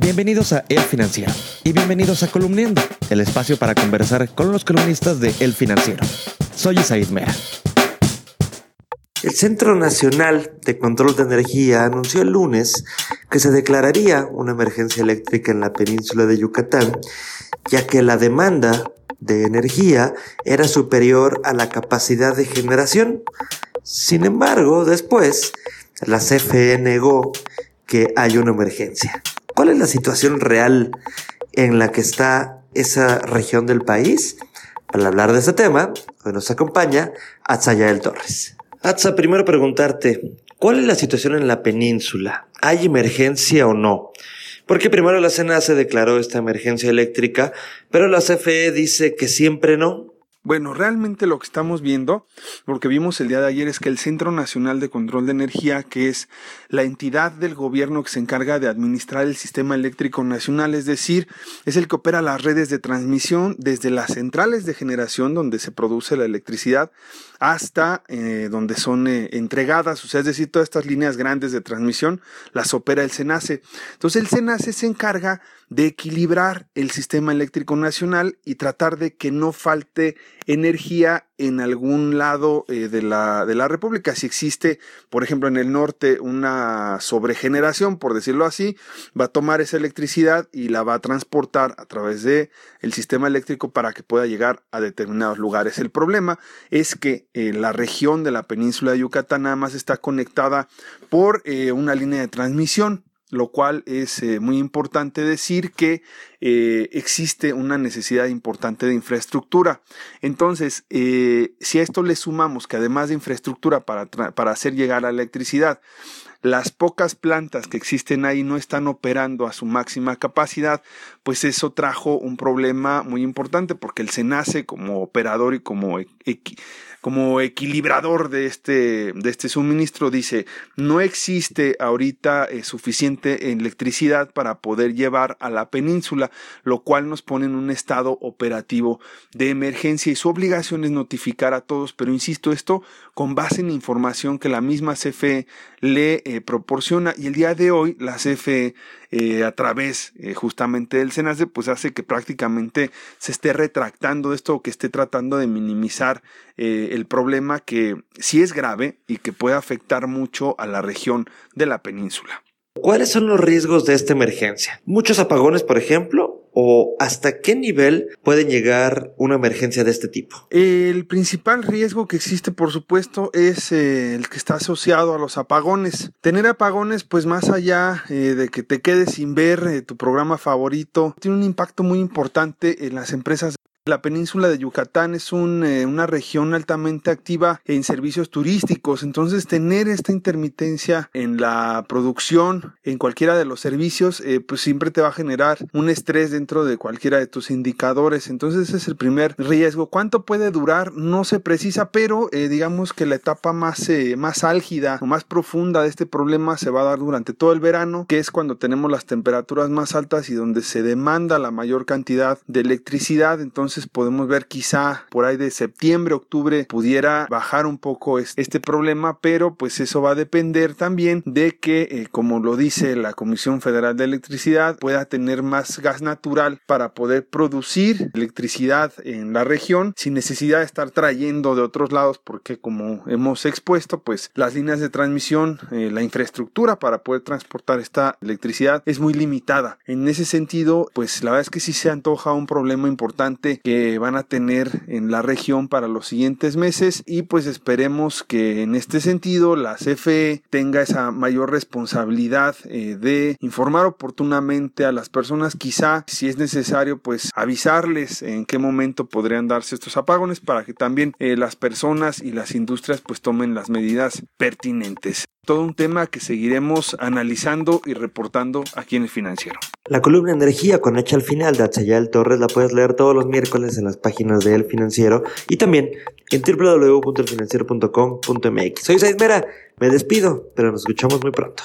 Bienvenidos a El Financiero y bienvenidos a Columniendo, el espacio para conversar con los columnistas de El Financiero. Soy Isaid Mea. El Centro Nacional de Control de Energía anunció el lunes que se declararía una emergencia eléctrica en la península de Yucatán, ya que la demanda de energía era superior a la capacidad de generación. Sin embargo, después, la CFE negó que hay una emergencia. ¿Cuál es la situación real en la que está esa región del país? Para hablar de este tema, hoy nos acompaña Atzayael Torres. Atza, primero preguntarte, ¿cuál es la situación en la península? ¿Hay emergencia o no? Porque primero la CNA se declaró esta emergencia eléctrica, pero la CFE dice que siempre no. Bueno, realmente lo que estamos viendo, lo que vimos el día de ayer es que el Centro Nacional de Control de Energía, que es la entidad del gobierno que se encarga de administrar el sistema eléctrico nacional, es decir, es el que opera las redes de transmisión desde las centrales de generación donde se produce la electricidad hasta eh, donde son eh, entregadas, o sea, es decir, todas estas líneas grandes de transmisión las opera el SENACE. Entonces el SENACE se encarga de equilibrar el sistema eléctrico nacional y tratar de que no falte energía en algún lado eh, de, la, de la República. Si existe, por ejemplo, en el norte una sobregeneración, por decirlo así, va a tomar esa electricidad y la va a transportar a través de el sistema eléctrico para que pueda llegar a determinados lugares. El problema es que eh, la región de la península de Yucatán nada más está conectada por eh, una línea de transmisión lo cual es eh, muy importante decir que eh, existe una necesidad importante de infraestructura. Entonces, eh, si a esto le sumamos que además de infraestructura para, para hacer llegar la electricidad, las pocas plantas que existen ahí no están operando a su máxima capacidad, pues eso trajo un problema muy importante porque el SENACE como operador y como como equilibrador de este, de este suministro, dice, no existe ahorita eh, suficiente electricidad para poder llevar a la península, lo cual nos pone en un estado operativo de emergencia y su obligación es notificar a todos, pero insisto, esto con base en información que la misma CFE le eh, proporciona y el día de hoy la CFE eh, a través eh, justamente del SENACE, pues hace que prácticamente se esté retractando esto o que esté tratando de minimizar el problema que sí es grave y que puede afectar mucho a la región de la península. ¿Cuáles son los riesgos de esta emergencia? Muchos apagones, por ejemplo, o hasta qué nivel puede llegar una emergencia de este tipo? El principal riesgo que existe, por supuesto, es eh, el que está asociado a los apagones. Tener apagones, pues más allá eh, de que te quedes sin ver eh, tu programa favorito, tiene un impacto muy importante en las empresas la península de Yucatán es eh, una región altamente activa en servicios turísticos, entonces tener esta intermitencia en la producción, en cualquiera de los servicios, eh, pues siempre te va a generar un estrés dentro de cualquiera de tus indicadores. Entonces ese es el primer riesgo. ¿Cuánto puede durar? No se precisa, pero eh, digamos que la etapa más, más álgida o más profunda de este problema se va a dar durante todo el verano, que es cuando tenemos las temperaturas más altas y donde se demanda la mayor cantidad de electricidad. Entonces podemos ver quizá por ahí de septiembre, octubre pudiera bajar un poco este problema, pero pues eso va a depender también de que, eh, como lo dice la Comisión Federal de Electricidad, pueda tener más gas natural para poder producir electricidad en la región sin necesidad de estar trayendo de otros lados, porque como hemos expuesto, pues las líneas de transmisión, eh, la infraestructura para poder transportar esta electricidad es muy limitada. En ese sentido, pues la verdad es que sí se antoja un problema importante que van a tener en la región para los siguientes meses y pues esperemos que en este sentido la CFE tenga esa mayor responsabilidad eh, de informar oportunamente a las personas. Quizá si es necesario pues avisarles en qué momento podrían darse estos apagones para que también eh, las personas y las industrias pues tomen las medidas pertinentes todo un tema que seguiremos analizando y reportando aquí en el financiero. La columna Energía con hecha al final de Achayal Torres la puedes leer todos los miércoles en las páginas de El Financiero y también en www.elfinanciero.com.mx. Soy Said Mera, me despido, pero nos escuchamos muy pronto.